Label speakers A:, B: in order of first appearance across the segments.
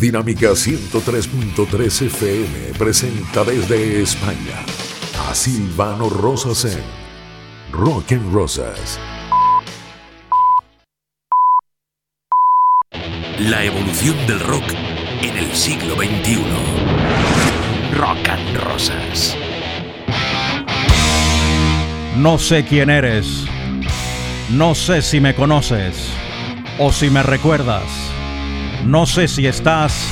A: Dinámica 103.3 FM presenta desde España a Silvano Rosas en Rock and Rosas.
B: La evolución del rock en el siglo XXI. Rock and Rosas.
C: No sé quién eres. No sé si me conoces o si me recuerdas. No sé si estás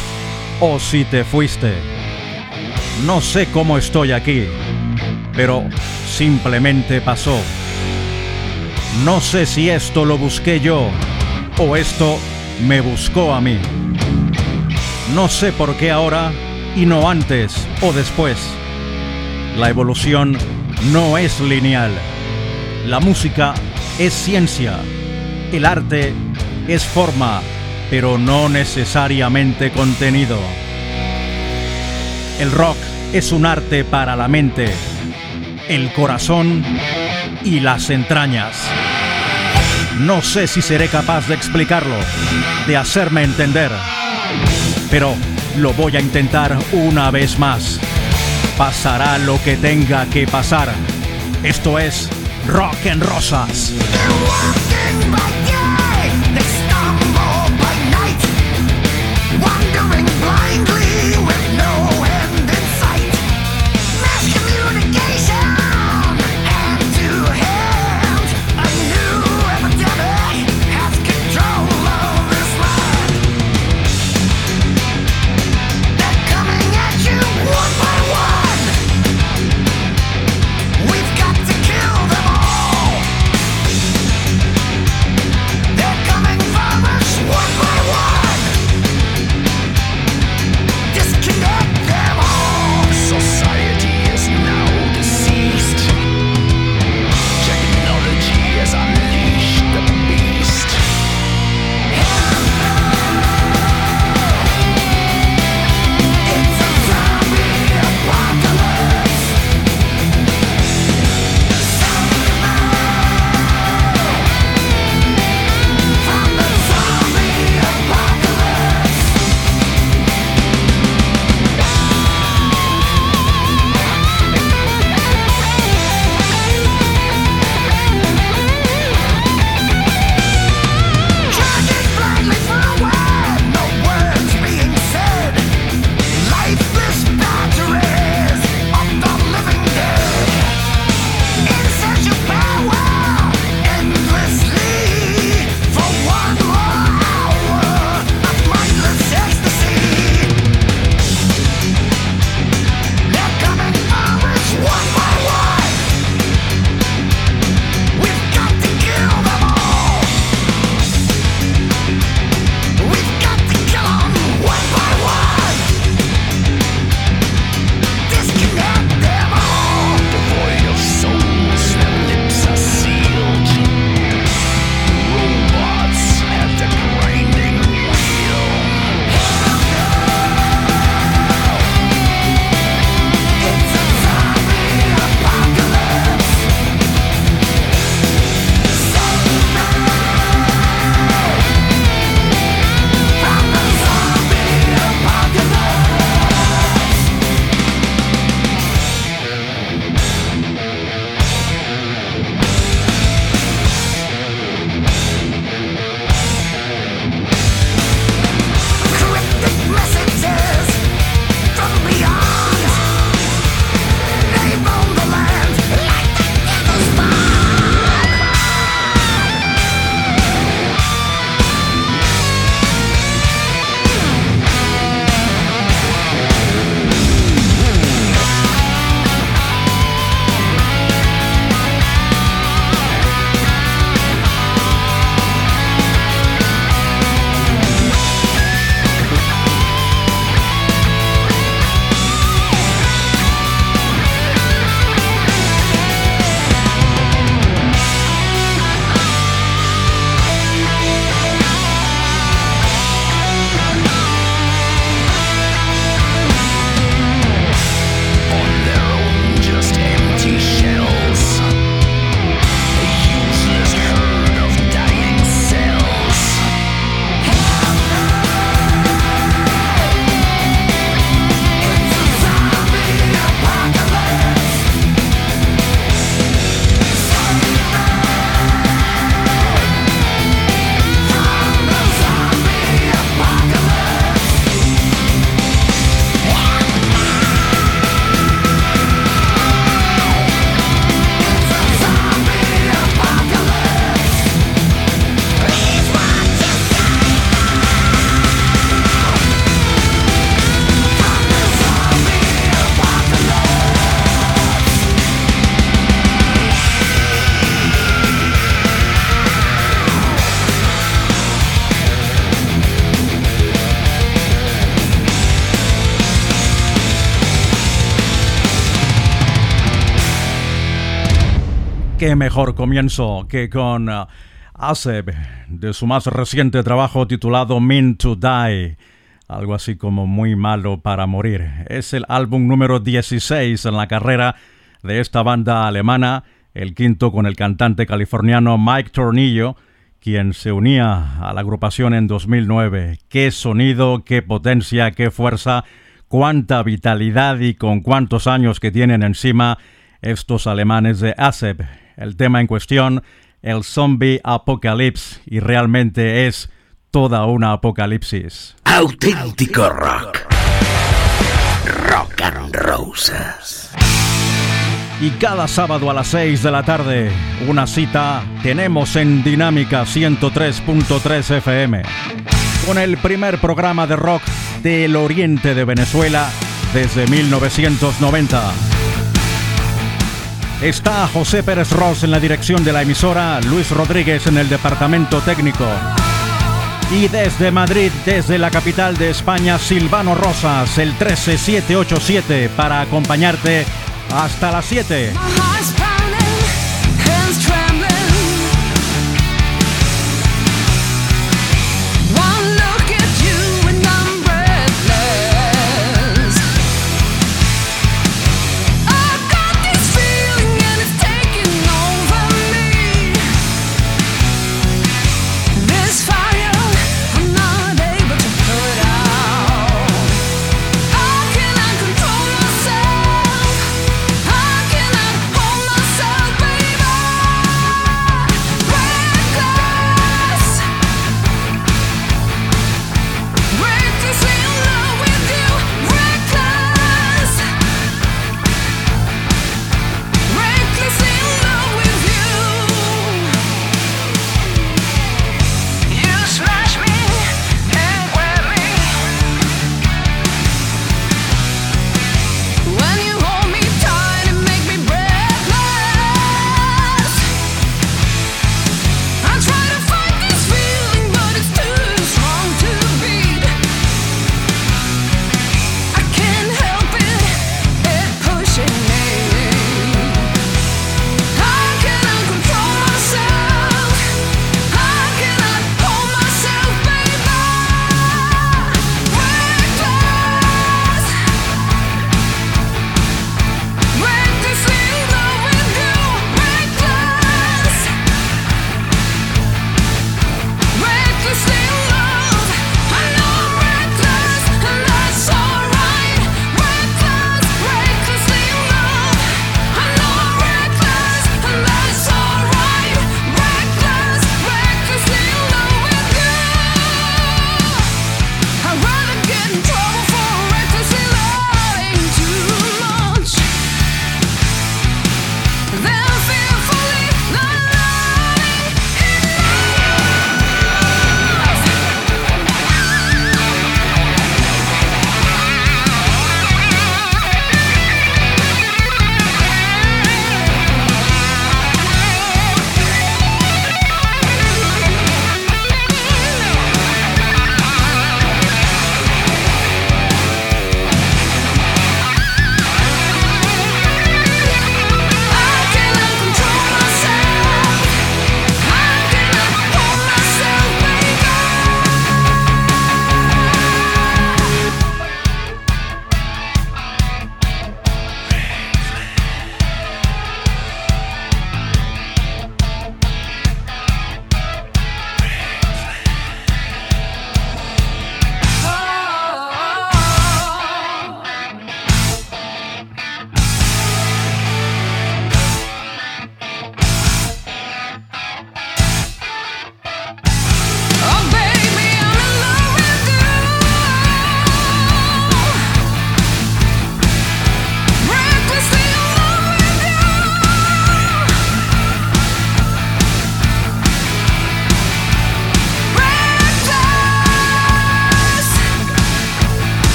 C: o si te fuiste. No sé cómo estoy aquí, pero simplemente pasó. No sé si esto lo busqué yo o esto me buscó a mí. No sé por qué ahora y no antes o después. La evolución no es lineal. La música es ciencia. El arte es forma, pero no necesariamente contenido. El rock es un arte para la mente, el corazón y las entrañas. No sé si seré capaz de explicarlo, de hacerme entender, pero lo voy a intentar una vez más. Pasará lo que tenga que pasar. Esto es Rock en Rosas. Qué mejor comienzo que con uh, Aseb de su más reciente trabajo titulado Mean to Die, algo así como muy malo para morir. Es el álbum número 16 en la carrera de esta banda alemana, el quinto con el cantante californiano Mike Tornillo, quien se unía a la agrupación en 2009. Qué sonido, qué potencia, qué fuerza, cuánta vitalidad y con cuántos años que tienen encima estos alemanes de ASEP. El tema en cuestión, el zombie apocalypse, y realmente es toda una apocalipsis.
B: Auténtico rock. Rock and Roses.
C: Y cada sábado a las 6 de la tarde, una cita tenemos en Dinámica 103.3 FM, con el primer programa de rock del oriente de Venezuela desde 1990. Está José Pérez Ross en la dirección de la emisora, Luis Rodríguez en el departamento técnico. Y desde Madrid, desde la capital de España, Silvano Rosas, el 13787, para acompañarte hasta las 7.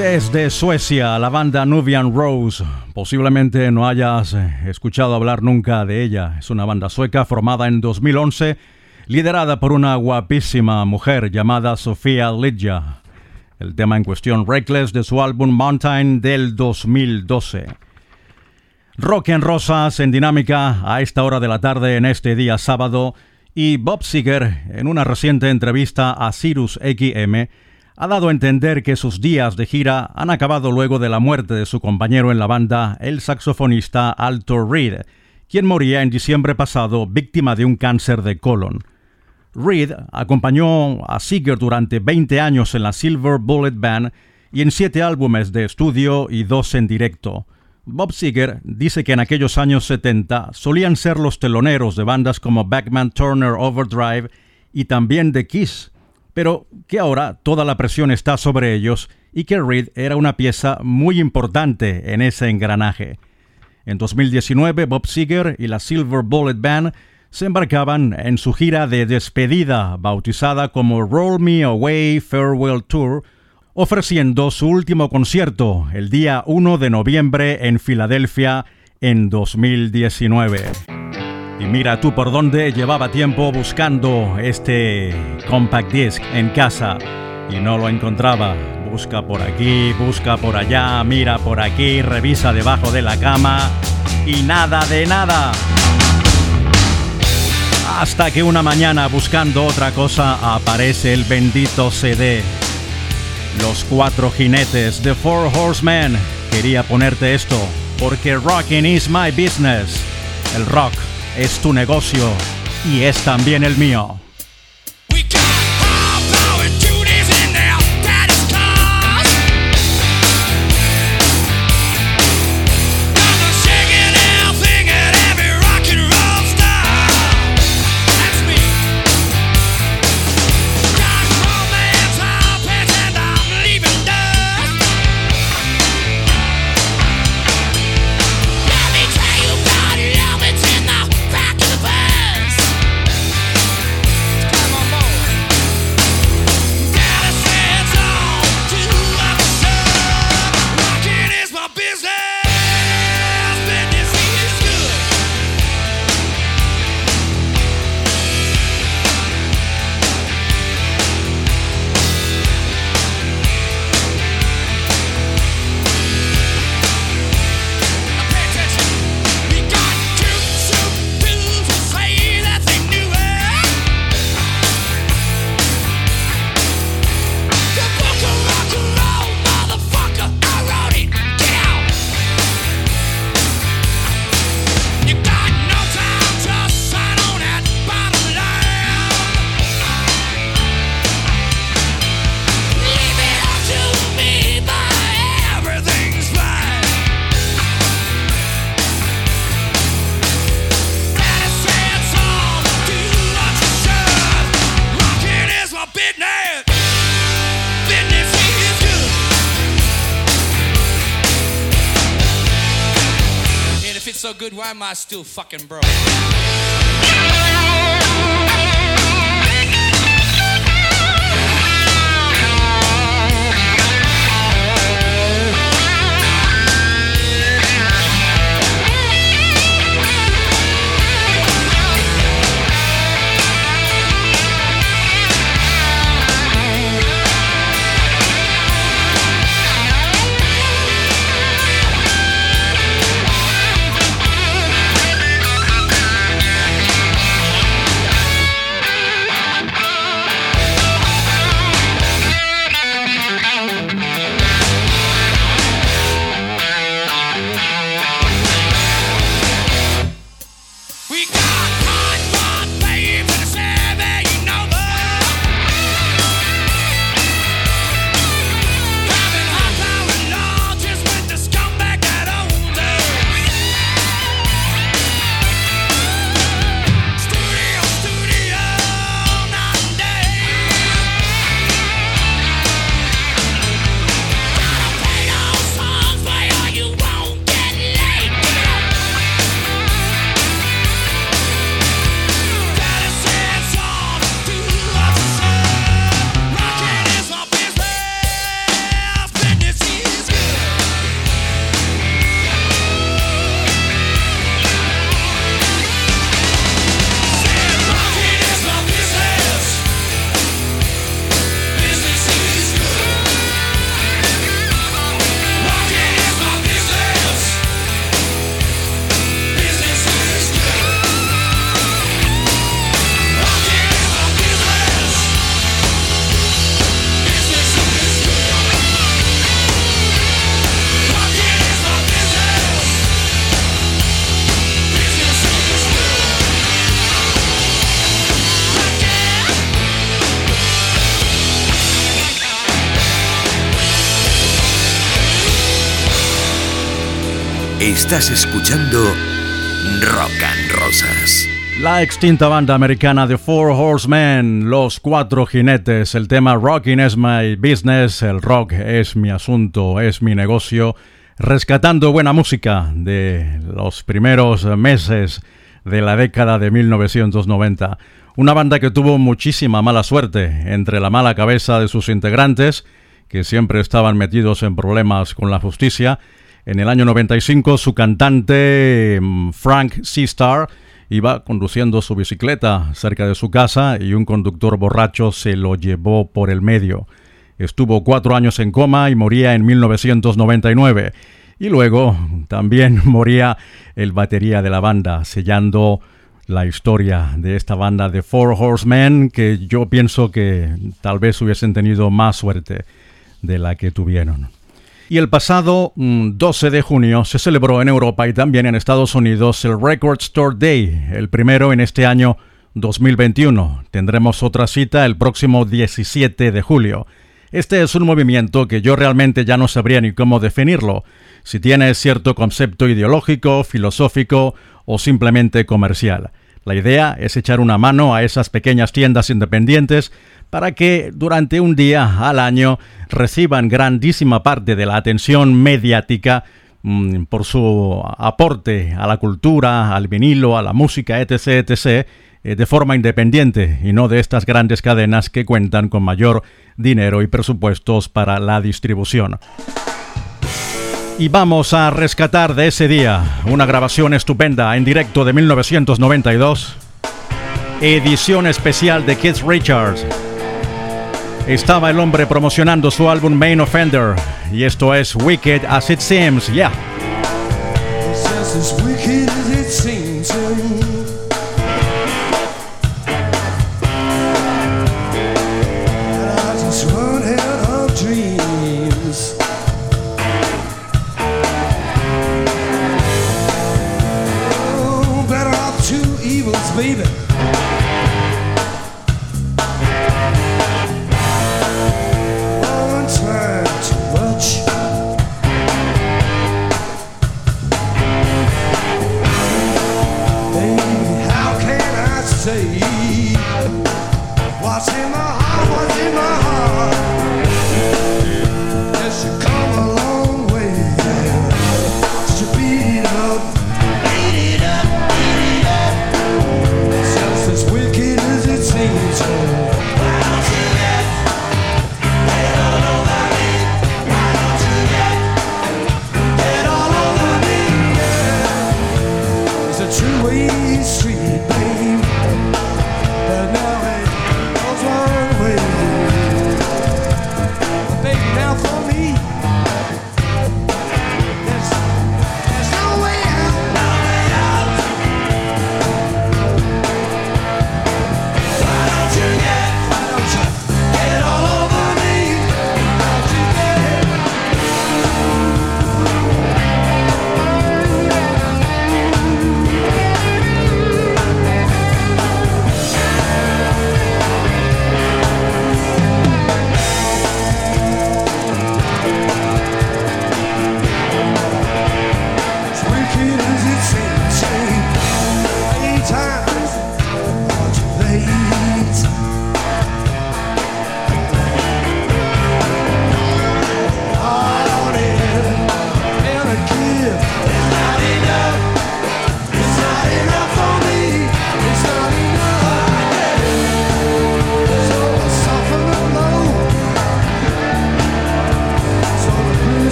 C: Desde Suecia, la banda Nubian Rose. Posiblemente no hayas escuchado hablar nunca de ella. Es una banda sueca formada en 2011, liderada por una guapísima mujer llamada Sofía Lidja. El tema en cuestión, Reckless, de su álbum Mountain del 2012. Rock en Rosas en dinámica a esta hora de la tarde en este día sábado. Y Bob Seger, en una reciente entrevista a Sirius XM, ha dado a entender que sus días de gira han acabado luego de la muerte de su compañero en la banda, el saxofonista Alto Reed, quien moría en diciembre pasado víctima de un cáncer de colon. Reed acompañó a Seeger durante 20 años en la Silver Bullet Band y en siete álbumes de estudio y dos en directo. Bob Seeger dice que en aquellos años 70 solían ser los teloneros de bandas como Backman Turner Overdrive y también de Kiss, pero que ahora toda la presión está sobre ellos y que Reed era una pieza muy importante en ese engranaje. En 2019, Bob Seger y la Silver Bullet Band se embarcaban en su gira de despedida, bautizada como Roll Me Away Farewell Tour, ofreciendo su último concierto el día 1 de noviembre en Filadelfia en 2019. Y mira tú por dónde llevaba tiempo buscando este compact disc en casa y no lo encontraba. Busca por aquí, busca por allá, mira por aquí, revisa debajo de la cama y nada de nada. Hasta que una mañana buscando otra cosa aparece el bendito CD. Los cuatro jinetes de Four Horsemen. Quería ponerte esto porque rocking is my business. El rock es tu negocio y es también el mío.
D: so good, why am I still fucking broke?
B: Estás escuchando Rock and Rosas.
C: La extinta banda americana The Four Horsemen, Los Cuatro Jinetes, el tema Rocking is my business, el rock es mi asunto, es mi negocio, rescatando buena música de los primeros meses de la década de 1990. Una banda que tuvo muchísima mala suerte entre la mala cabeza de sus integrantes, que siempre estaban metidos en problemas con la justicia. En el año 95 su cantante mm, Frank Seastar Iba conduciendo su bicicleta cerca de su casa y un conductor borracho se lo llevó por el medio. Estuvo cuatro años en coma y moría en 1999. Y luego también moría el batería de la banda, sellando la historia de esta banda de Four Horsemen, que yo pienso que tal vez hubiesen tenido más suerte de la que tuvieron. Y el pasado 12 mm, de junio se celebró en Europa y también en Estados Unidos el Record Store Day, el primero en este año 2021. Tendremos otra cita el próximo 17 de julio. Este es un movimiento que yo realmente ya no sabría ni cómo definirlo, si tiene cierto concepto ideológico, filosófico o simplemente comercial. La idea es echar una mano a esas pequeñas tiendas independientes para que durante un día al año reciban grandísima parte de la atención mediática mm, por su aporte a la cultura, al vinilo, a la música, etc., etc., eh, de forma independiente y no de estas grandes cadenas que cuentan con mayor dinero y presupuestos para la distribución. Y vamos a rescatar de ese día una grabación estupenda en directo de 1992, edición especial de Keith Richards estaba el hombre promocionando su álbum Main Offender. Y esto es Wicked as It Seems, yeah.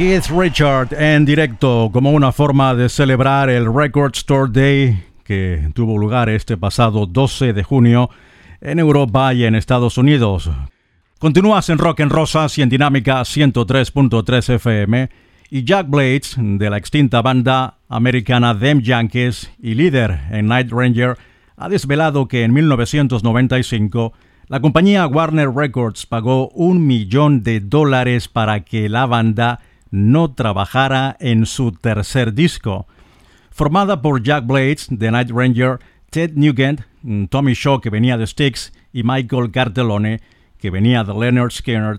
C: Keith Richard en directo como una forma de celebrar el Record Store Day que tuvo lugar este pasado 12 de junio en Europa y en Estados Unidos. Continúas en Rock en Rosas y en Dinámica 103.3 FM y Jack Blades de la extinta banda americana Them Yankees y líder en Night Ranger ha desvelado que en 1995 la compañía Warner Records pagó un millón de dólares para que la banda no trabajara en su tercer disco. Formada por Jack Blades de Night Ranger, Ted Nugent, Tommy Shaw que venía de Styx y Michael Cartellone que venía de Leonard Skinner,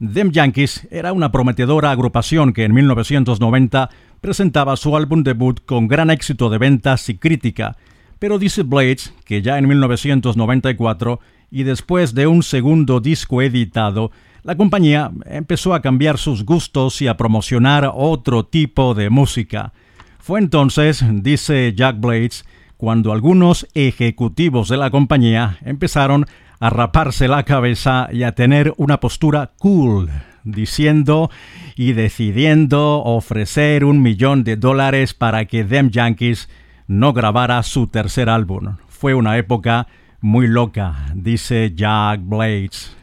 C: Them Yankees era una prometedora agrupación que en 1990 presentaba su álbum debut con gran éxito de ventas y crítica, pero dice Blades que ya en 1994 y después de un segundo disco editado, la compañía empezó a cambiar sus gustos y a promocionar otro tipo de música. Fue entonces, dice Jack Blades, cuando algunos ejecutivos de la compañía empezaron a raparse la cabeza y a tener una postura cool, diciendo y decidiendo ofrecer un millón de dólares para que Them Yankees no grabara su tercer álbum. Fue una época muy loca, dice Jack Blades.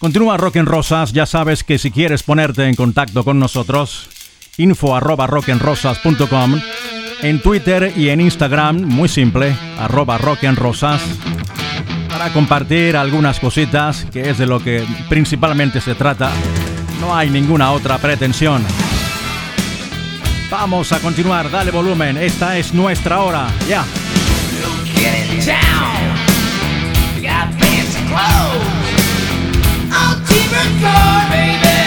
C: Continúa Rock en Rosas, ya sabes que si quieres ponerte en contacto con nosotros, info arroba rockenrosas.com, en Twitter y en Instagram, muy simple, arroba rockenrosas, para compartir algunas cositas, que es de lo que principalmente se trata. No hay ninguna otra pretensión. Vamos a continuar, dale volumen, esta es nuestra hora, ya.
E: I'll keep it going,
C: baby.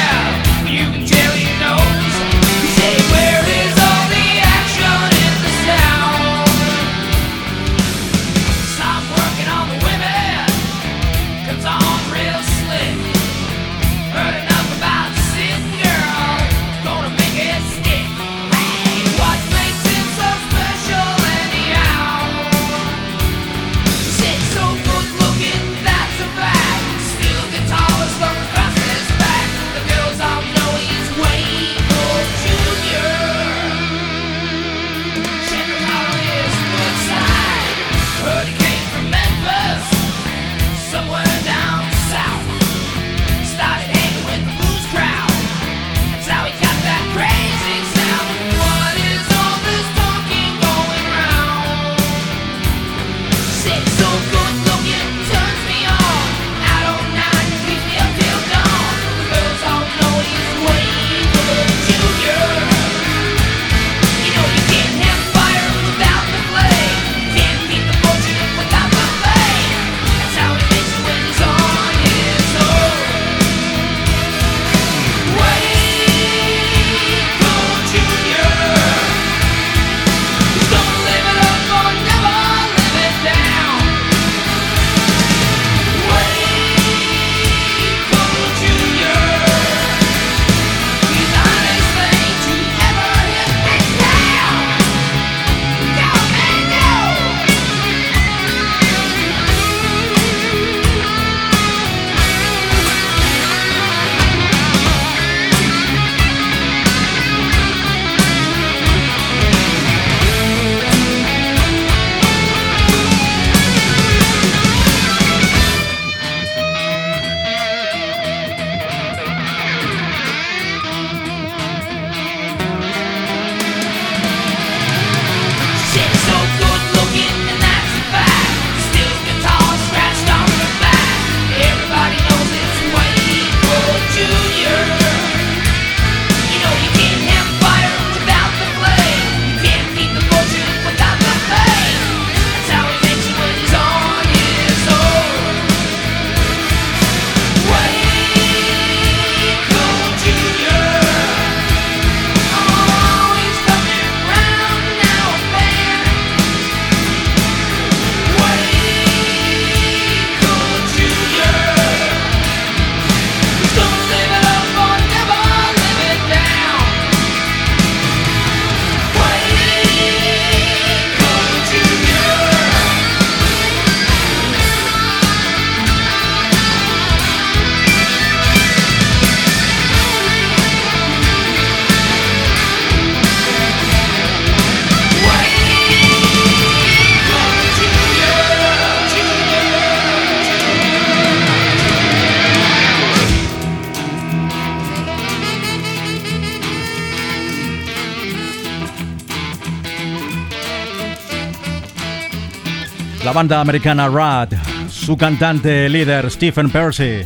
C: Banda americana Rad, su cantante líder Stephen Percy.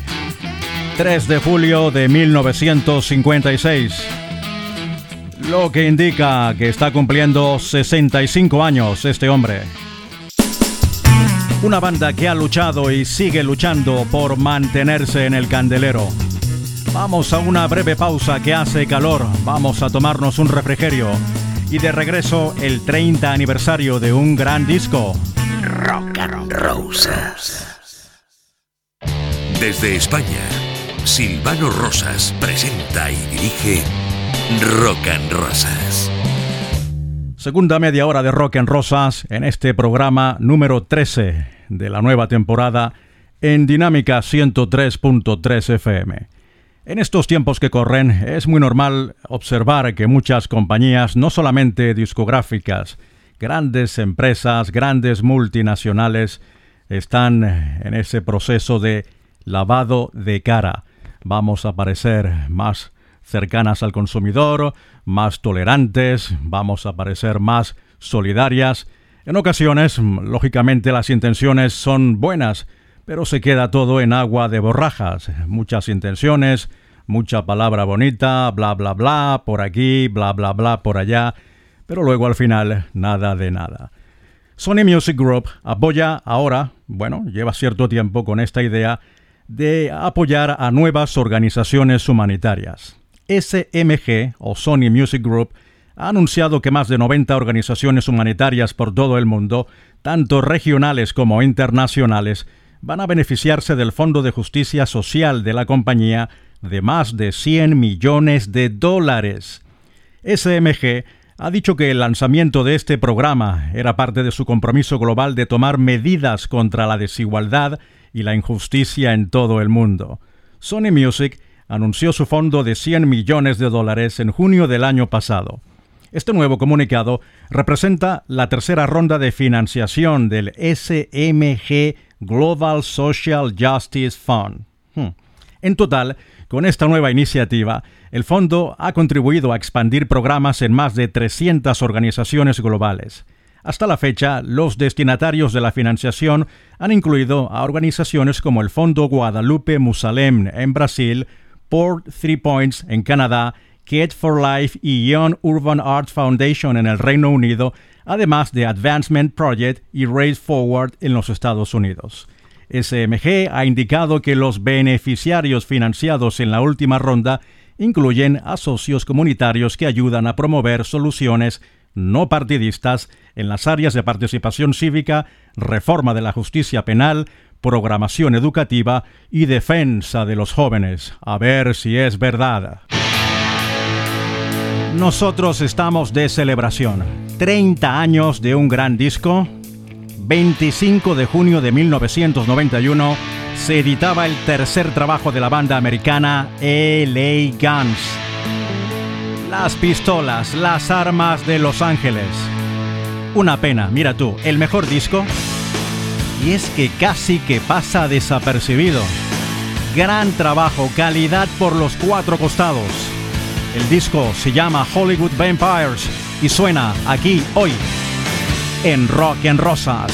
C: 3 de julio de 1956. Lo que indica que está cumpliendo 65 años este hombre. Una banda que ha luchado y sigue luchando por mantenerse en el candelero. Vamos a una breve pausa que hace calor. Vamos a tomarnos un refrigerio. Y de regreso el 30 aniversario de un gran disco.
B: Rock and Roses. Desde España, Silvano Rosas presenta y dirige Rock and Rosas.
C: Segunda media hora de Rock en Rosas en este programa número 13 de la nueva temporada en Dinámica 103.3 FM. En estos tiempos que corren es muy normal observar que muchas compañías, no solamente discográficas, grandes empresas, grandes multinacionales, están en ese proceso de lavado de cara. Vamos a parecer más cercanas al consumidor, más tolerantes, vamos a parecer más solidarias. En ocasiones, lógicamente, las intenciones son buenas, pero se queda todo en agua de borrajas. Muchas intenciones, mucha palabra bonita, bla, bla, bla, por aquí, bla, bla, bla, por allá, pero luego al final nada de nada. Sony Music Group apoya ahora, bueno, lleva cierto tiempo con esta idea de apoyar a nuevas organizaciones humanitarias. SMG o Sony Music Group ha anunciado que más de 90 organizaciones humanitarias por todo el mundo, tanto regionales como internacionales, van a beneficiarse del Fondo de Justicia Social de la compañía de más de 100 millones de dólares. SMG ha dicho que el lanzamiento de este programa era parte de su compromiso global de tomar medidas contra la desigualdad y la injusticia en todo el mundo. Sony Music anunció su fondo de 100 millones de dólares en junio del año pasado. Este nuevo comunicado representa la tercera ronda de financiación del SMG Global Social Justice Fund. Hmm. En total, con esta nueva iniciativa, el fondo ha contribuido a expandir programas en más de 300 organizaciones globales. Hasta la fecha, los destinatarios de la financiación han incluido a organizaciones como el Fondo Guadalupe Musalem en Brasil, Port Three Points en Canadá, Kid for Life y Young Urban Arts Foundation en el Reino Unido, además de Advancement Project y Race Forward en los Estados Unidos. SMG ha indicado que los beneficiarios financiados en la última ronda incluyen a socios comunitarios que ayudan a promover soluciones no partidistas en las áreas de participación cívica, reforma de la justicia penal, programación educativa y defensa de los jóvenes. A ver si es verdad. Nosotros estamos de celebración. 30 años de un gran disco. 25 de junio de 1991 se editaba el tercer trabajo de la banda americana LA Guns. Las pistolas, las armas de Los Ángeles. Una pena, mira tú, el mejor disco y es que casi que pasa desapercibido. Gran trabajo, calidad por los cuatro costados. El disco se llama Hollywood Vampires y suena aquí hoy en Rock en Rosas.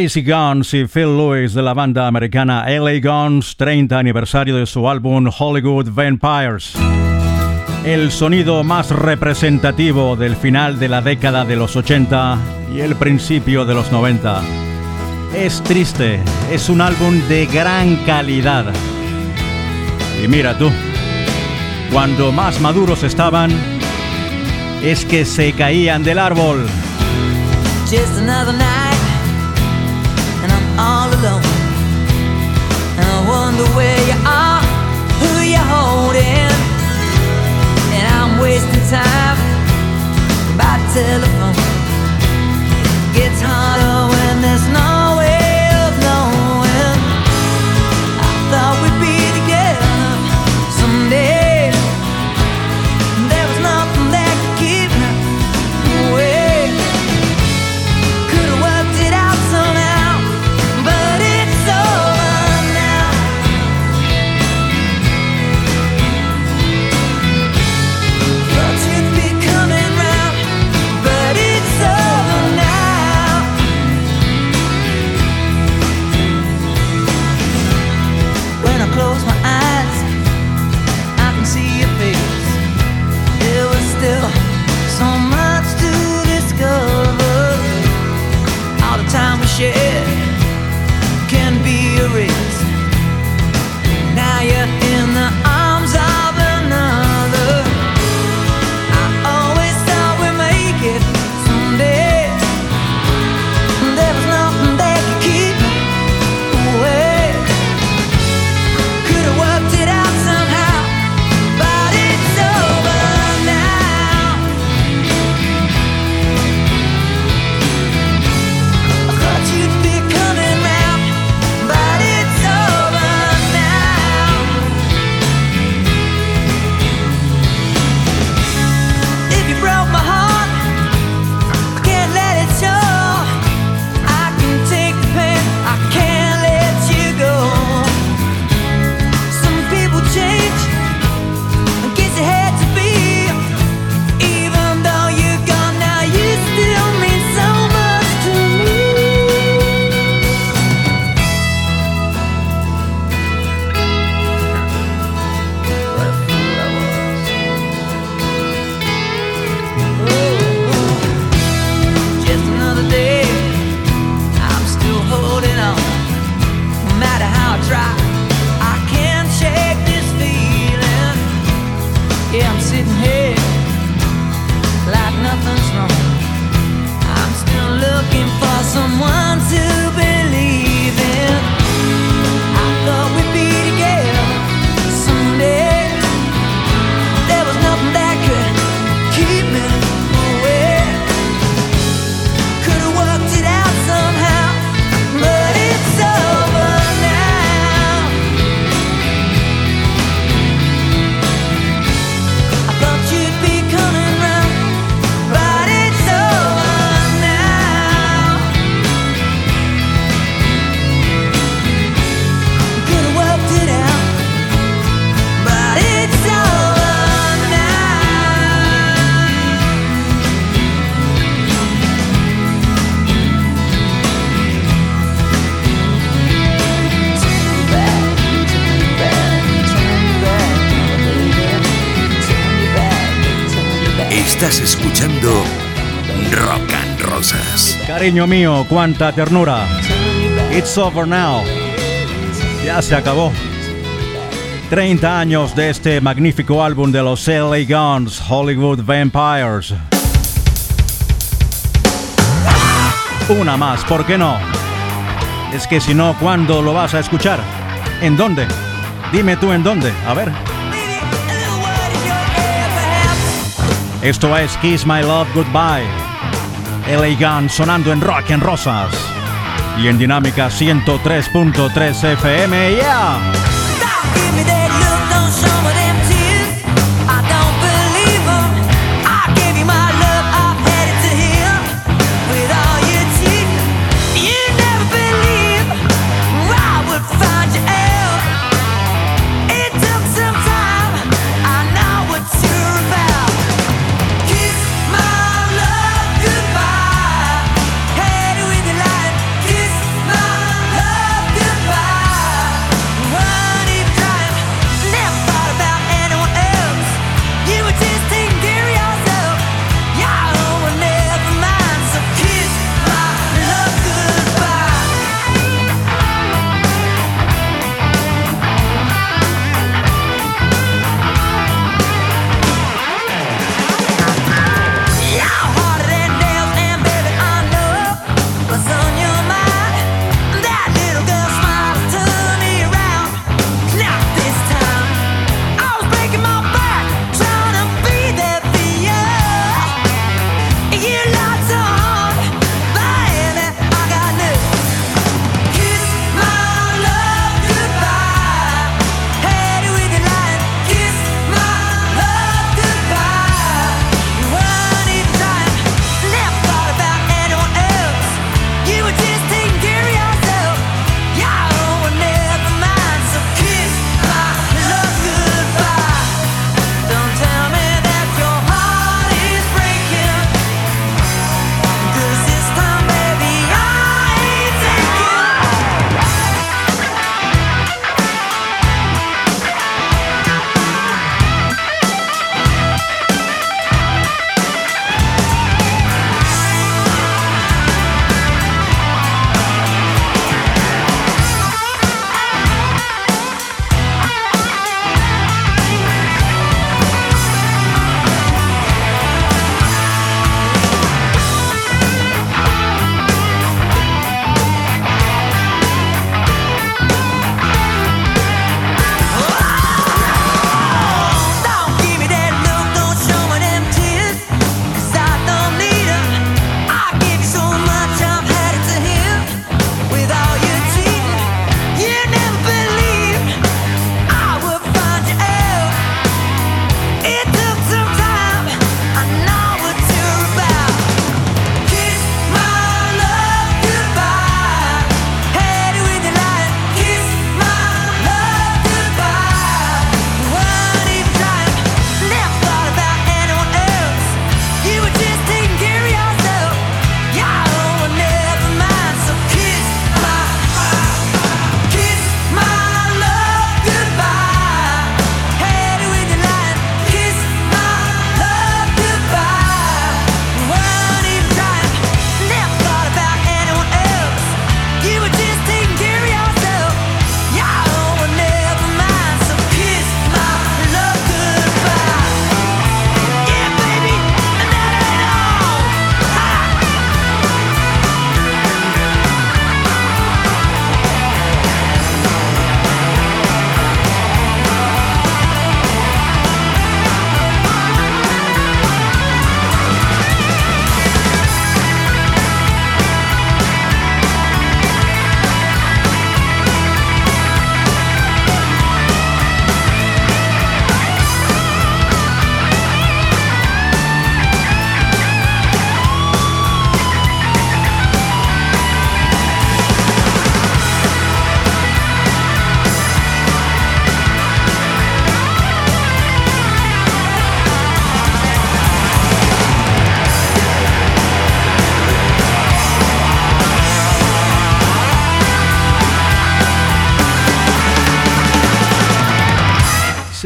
C: Tracy Guns y Phil Lewis de la banda americana LA Guns, 30 aniversario de su álbum Hollywood Vampires. El sonido más representativo del final de la década de los 80 y el principio de los 90. Es triste, es un álbum de gran calidad. Y mira tú, cuando más maduros estaban, es que se caían del árbol.
F: All alone. I wonder where you are, who you're holding. And I'm wasting time by telephone.
C: Mío, cuánta ternura. It's over now. Ya se acabó. 30 años de este magnífico álbum de los LA Guns, Hollywood Vampires.
F: Una más, ¿por qué no? Es que si no, ¿cuándo lo vas a escuchar? ¿En dónde? Dime tú en dónde, a ver. Esto es Kiss My Love Goodbye. LA Gun sonando en Rock en Rosas. Y en Dinámica 103.3 FM, ¡yeah!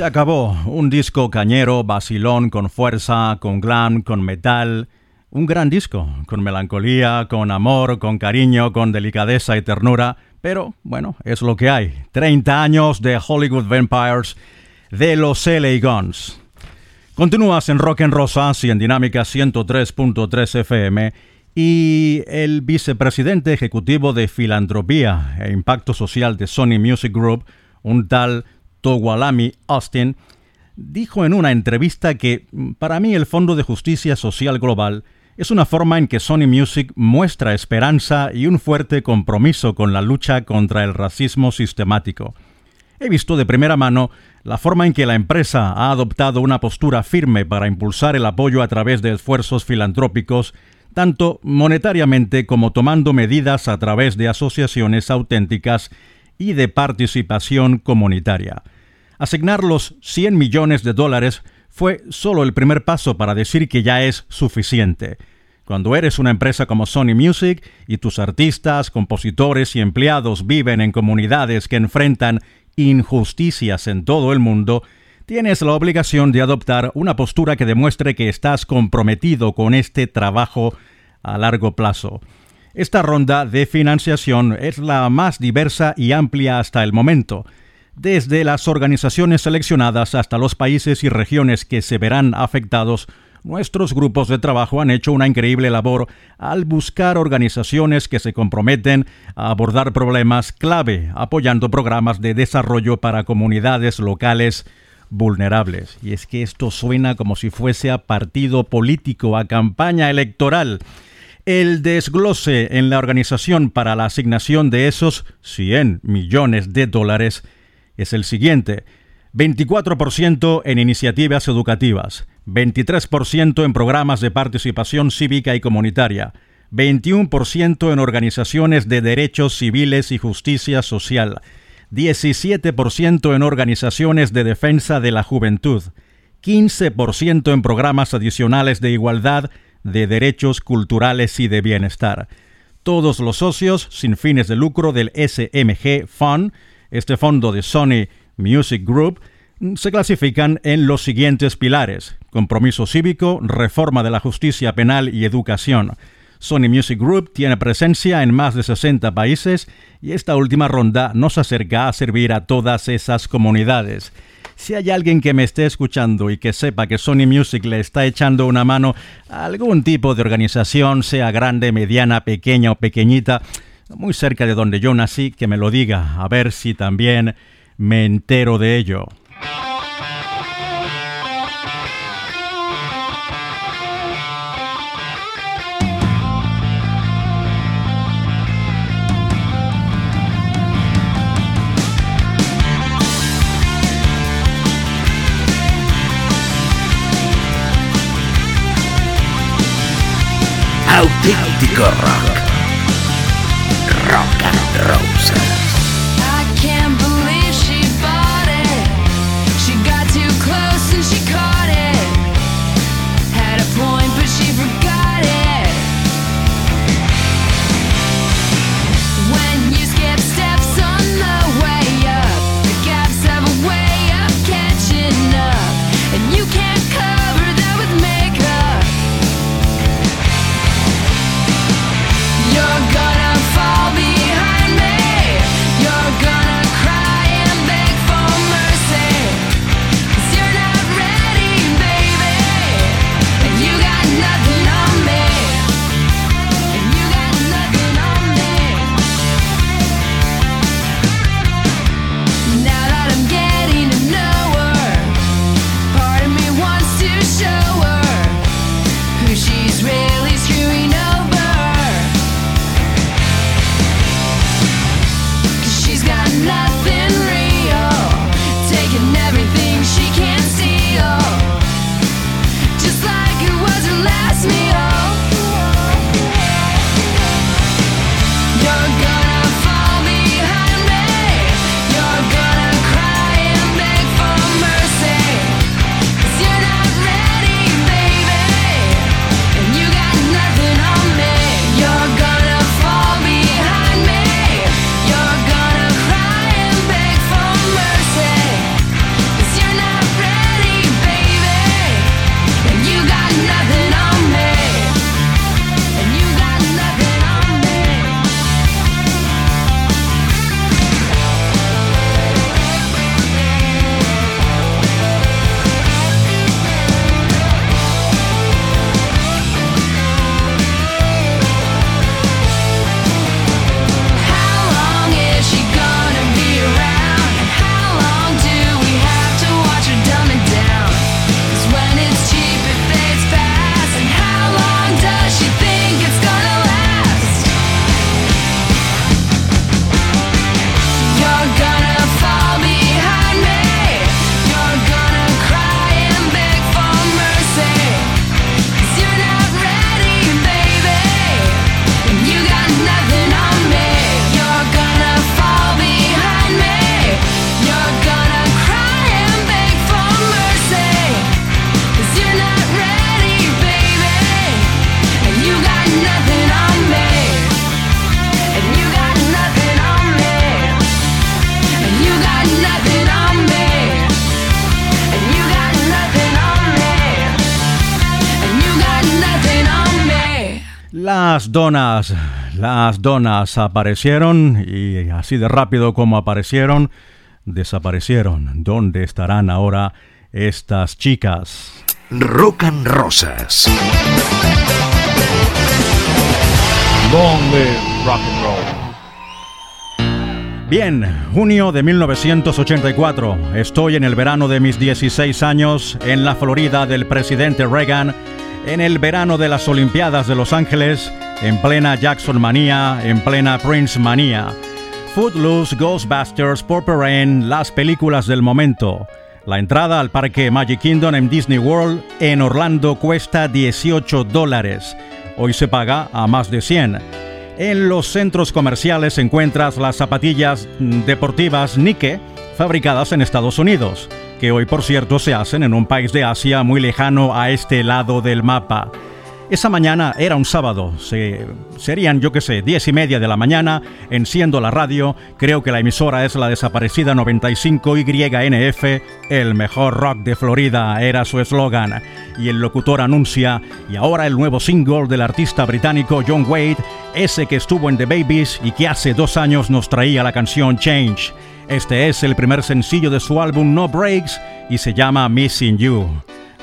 F: acabó. Un disco cañero, vacilón, con fuerza, con glam, con metal. Un gran disco, con melancolía, con amor, con cariño, con delicadeza y ternura. Pero bueno, es lo que hay. 30 años de Hollywood Vampires de los LA Guns. Continúas en Rock en Rosas y en Dinámica 103.3 FM.
C: Y el vicepresidente ejecutivo de Filantropía e Impacto Social de Sony Music Group, un tal Austin, dijo en una entrevista que para mí el Fondo de Justicia Social Global es una forma en que Sony Music muestra esperanza y un fuerte compromiso con la lucha contra el racismo sistemático. He visto de primera mano la forma en que la empresa ha adoptado una postura firme para impulsar el apoyo a través de esfuerzos filantrópicos, tanto monetariamente como tomando medidas a través de asociaciones auténticas y de participación comunitaria. Asignar los 100 millones de dólares fue solo el primer paso para decir que ya es suficiente. Cuando eres una empresa como Sony Music y tus artistas, compositores y empleados viven en comunidades que enfrentan injusticias en todo el mundo, tienes la obligación de adoptar una postura que demuestre que estás comprometido con este trabajo a largo plazo. Esta ronda de financiación es la más diversa y amplia hasta el momento desde las organizaciones seleccionadas hasta los países y regiones que se verán afectados, nuestros grupos de trabajo han hecho una increíble labor al buscar organizaciones que se comprometen a abordar problemas clave, apoyando programas de desarrollo para comunidades locales vulnerables. Y es que esto suena como si fuese a partido político, a campaña electoral. El desglose en la organización para la asignación de esos 100 millones de dólares es el siguiente. 24% en iniciativas educativas, 23% en programas de participación cívica y comunitaria, 21% en organizaciones de derechos civiles y justicia social, 17% en organizaciones de defensa de la juventud, 15% en programas adicionales de igualdad, de derechos culturales y de bienestar. Todos los socios sin fines de lucro del SMG Fund este fondo de Sony Music Group se clasifican en los siguientes pilares: compromiso cívico, reforma de la justicia penal y educación. Sony Music Group tiene presencia en más de 60 países y esta última ronda nos acerca a servir a todas esas comunidades. Si hay alguien que me esté escuchando y que sepa que Sony Music le está echando una mano a algún tipo de organización, sea grande, mediana, pequeña o pequeñita, muy cerca de donde yo nací, que me lo diga, a ver si también me entero de ello. Donas, las donas aparecieron y así de rápido como aparecieron, desaparecieron. ¿Dónde estarán ahora estas chicas?
B: Rock and Rosas.
G: Long live rock and roll.
C: Bien, junio de 1984. Estoy en el verano de mis 16 años en la Florida del presidente Reagan, en el verano de las Olimpiadas de Los Ángeles, en plena Jackson manía, en plena Prince manía. Footloose, Ghostbusters, Purple Rain, las películas del momento. La entrada al parque Magic Kingdom en Disney World en Orlando cuesta 18 dólares. Hoy se paga a más de 100. En los centros comerciales encuentras las zapatillas deportivas Nike fabricadas en Estados Unidos, que hoy por cierto se hacen en un país de Asia muy lejano a este lado del mapa. Esa mañana era un sábado, se, serían yo que sé, diez y media de la mañana, enciendo la radio, creo que la emisora es la desaparecida 95YNF, el mejor rock de Florida era su eslogan, y el locutor anuncia, y ahora el nuevo single del artista británico John Wade, ese que estuvo en The Babies y que hace dos años nos traía la canción Change. Este es el primer sencillo de su álbum No Breaks y se llama Missing You.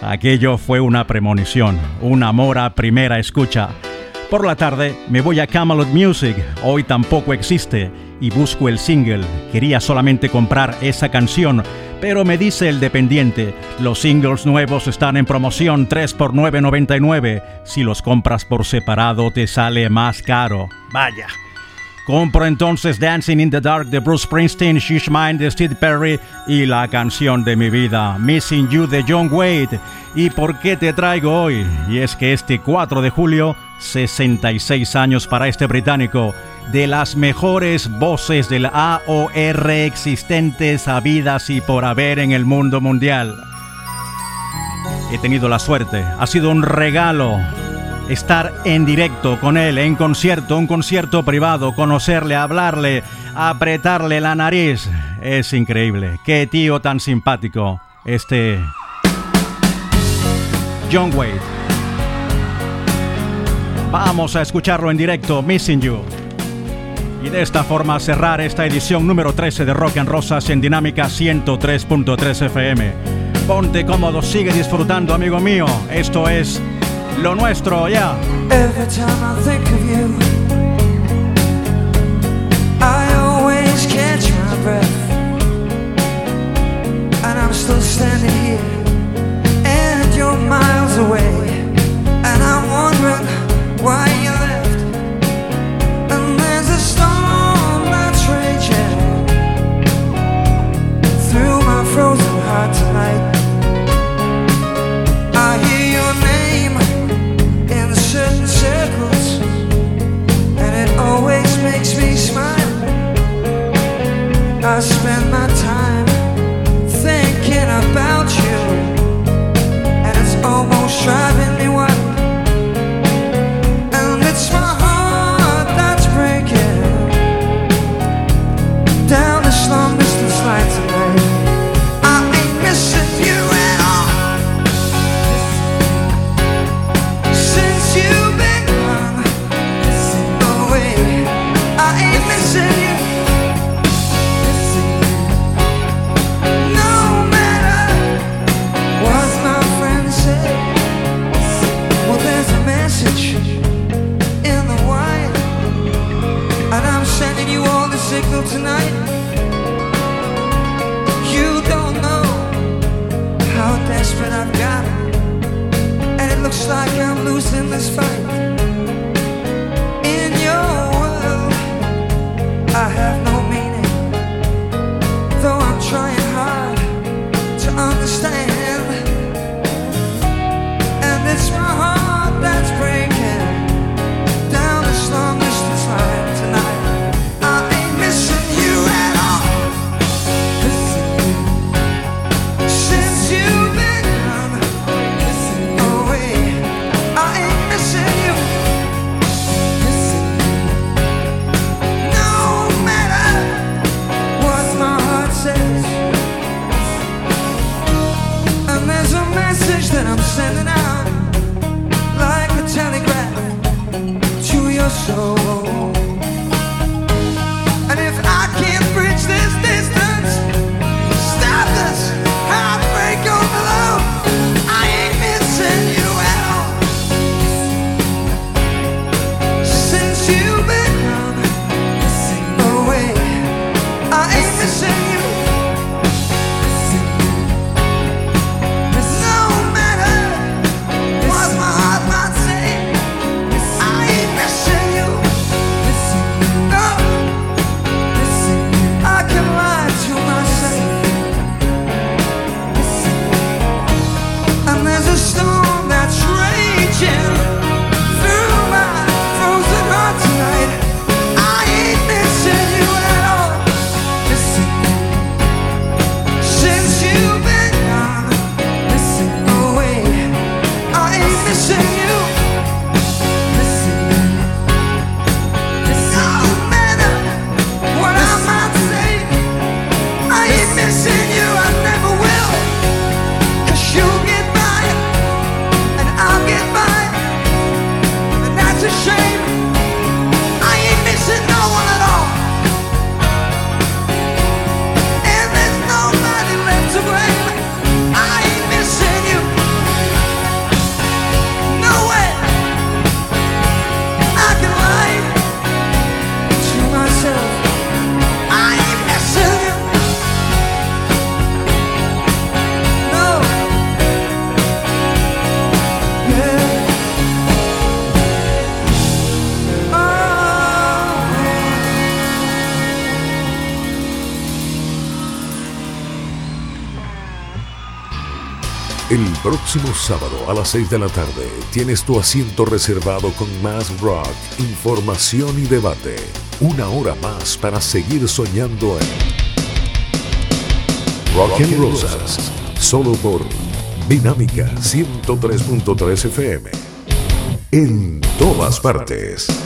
C: Aquello fue una premonición, un amor a primera escucha. Por la tarde me voy a Camelot Music, hoy tampoco existe, y busco el single. Quería solamente comprar esa canción, pero me dice el dependiente, los singles nuevos están en promoción 3 por 9.99. Si los compras por separado te sale más caro. Vaya. Compro entonces Dancing in the Dark de Bruce Springsteen, She's Mine de Steve Perry y la canción de mi vida, Missing You de John Wade. ¿Y por qué te traigo hoy? Y es que este 4 de julio, 66 años para este británico, de las mejores voces del AOR existentes, habidas y por haber en el mundo mundial. He tenido la suerte, ha sido un regalo estar en directo con él, en concierto, un concierto privado, conocerle, hablarle, apretarle la nariz. Es increíble. Qué tío tan simpático. Este... John Wade. Vamos a escucharlo en directo, Missing You. Y de esta forma cerrar esta edición número 13 de Rock and Rosas en Dinámica 103.3 FM. Ponte cómodo, sigue disfrutando, amigo mío. Esto es lo nuestro, ya.
H: I'm still standing here, and you're miles away. Driving
A: próximo sábado a las 6 de la tarde tienes tu asiento reservado con más rock, información y debate. Una hora más para seguir soñando en Rock and Rosas, solo por Dinámica 103.3 FM. En todas partes.